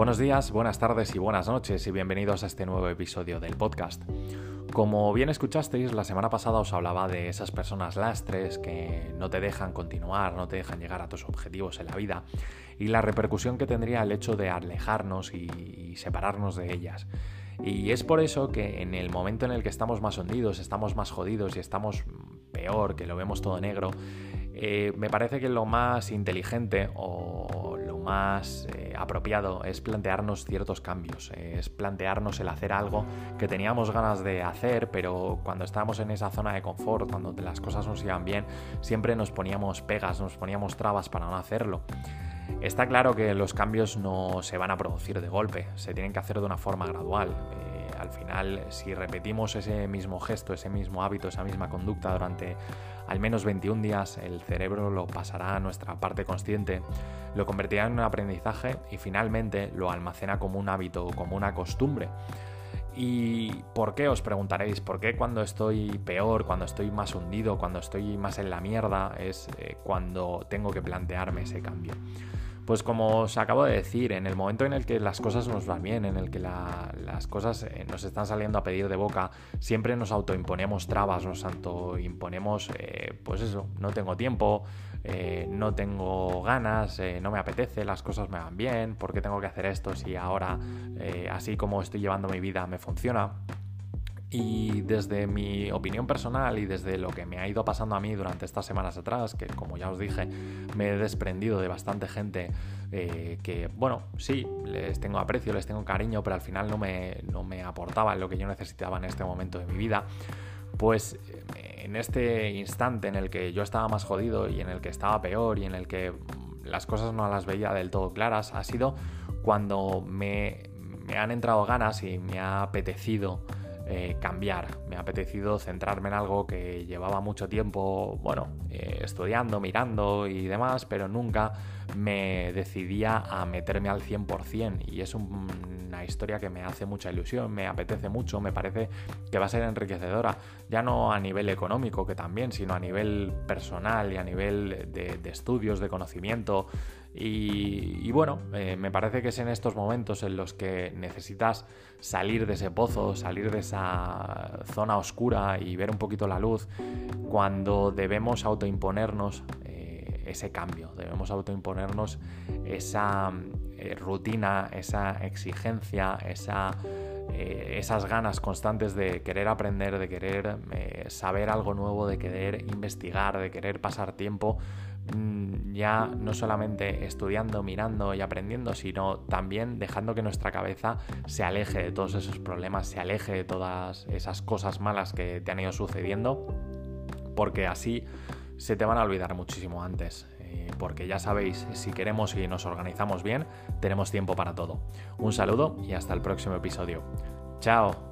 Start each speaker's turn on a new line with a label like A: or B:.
A: Buenos días, buenas tardes y buenas noches y bienvenidos a este nuevo episodio del podcast. Como bien escuchasteis, la semana pasada os hablaba de esas personas lastres que no te dejan continuar, no te dejan llegar a tus objetivos en la vida y la repercusión que tendría el hecho de alejarnos y, separarnos de ellas. Y es por eso que en el momento en el que estamos más hundidos, estamos más jodidos y estamos peor, que lo vemos todo negro, eh, me parece que lo más inteligente o más eh, apropiado es plantearnos ciertos cambios, es plantearnos el hacer algo que teníamos ganas de hacer, pero cuando estábamos en esa zona de confort, cuando las cosas nos iban bien, siempre nos poníamos pegas, nos poníamos trabas para no hacerlo. Está claro que los cambios no se van a producir de golpe, se tienen que hacer de una forma gradual. Eh, al final, si repetimos ese mismo gesto, ese mismo hábito, esa misma conducta durante al menos 21 días el cerebro lo pasará a nuestra parte consciente, lo convertirá en un aprendizaje y finalmente lo almacena como un hábito, como una costumbre. ¿Y por qué os preguntaréis? ¿Por qué cuando estoy peor, cuando estoy más hundido, cuando estoy más en la mierda, es eh, cuando tengo que plantearme ese cambio? Pues como os acabo de decir, en el momento en el que las cosas nos van bien, en el que las cosas eh, nos están saliendo a pedir de boca, siempre nos autoimponemos trabas, nos autoimponemos, eh, pues eso, no tengo tiempo, eh, no tengo ganas, no me apetece, las cosas me van bien, ¿por qué tengo que hacer esto si ahora, así como estoy llevando mi vida, me funciona? Y desde mi opinión personal y desde lo que me ha ido pasando a mí durante estas semanas atrás, que como ya os dije, me he desprendido de bastante gente eh, que, bueno, sí, les tengo aprecio, les tengo cariño, pero al final no me, no me aportaban lo que yo necesitaba en este momento de mi vida, pues eh, en este instante en el que yo estaba más jodido y en el que estaba peor y en el que las cosas no las veía del todo claras, ha sido cuando me, me han entrado ganas y me ha apetecido eh, cambiar. Me ha apetecido centrarme en algo que llevaba mucho tiempo, bueno, eh, estudiando, mirando y demás, pero nunca me decidía a meterme al 100% y es una historia que me hace mucha ilusión, me apetece mucho, me parece que va a ser enriquecedora, ya no a nivel económico que también, sino a nivel personal y a nivel de, de estudios, de conocimiento, y, bueno, eh, me parece que es en estos momentos en los que necesitas salir de ese pozo, salir de esa zona oscura y ver un poquito la luz, cuando debemos autoimponernos eh, ese cambio, debemos autoimponernos esa eh, rutina, esa exigencia, esa, esas ganas constantes de querer aprender, de querer saber algo nuevo, de querer investigar, de querer pasar tiempo ya no solamente estudiando, mirando y aprendiendo, sino también dejando que nuestra cabeza se aleje de todos esos problemas, se aleje de todas esas cosas malas que te han ido sucediendo, porque así se te van a olvidar muchísimo antes. Eh, porque ya sabéis, si queremos y nos organizamos bien, tenemos tiempo para todo. Un saludo y hasta el próximo episodio. Chao.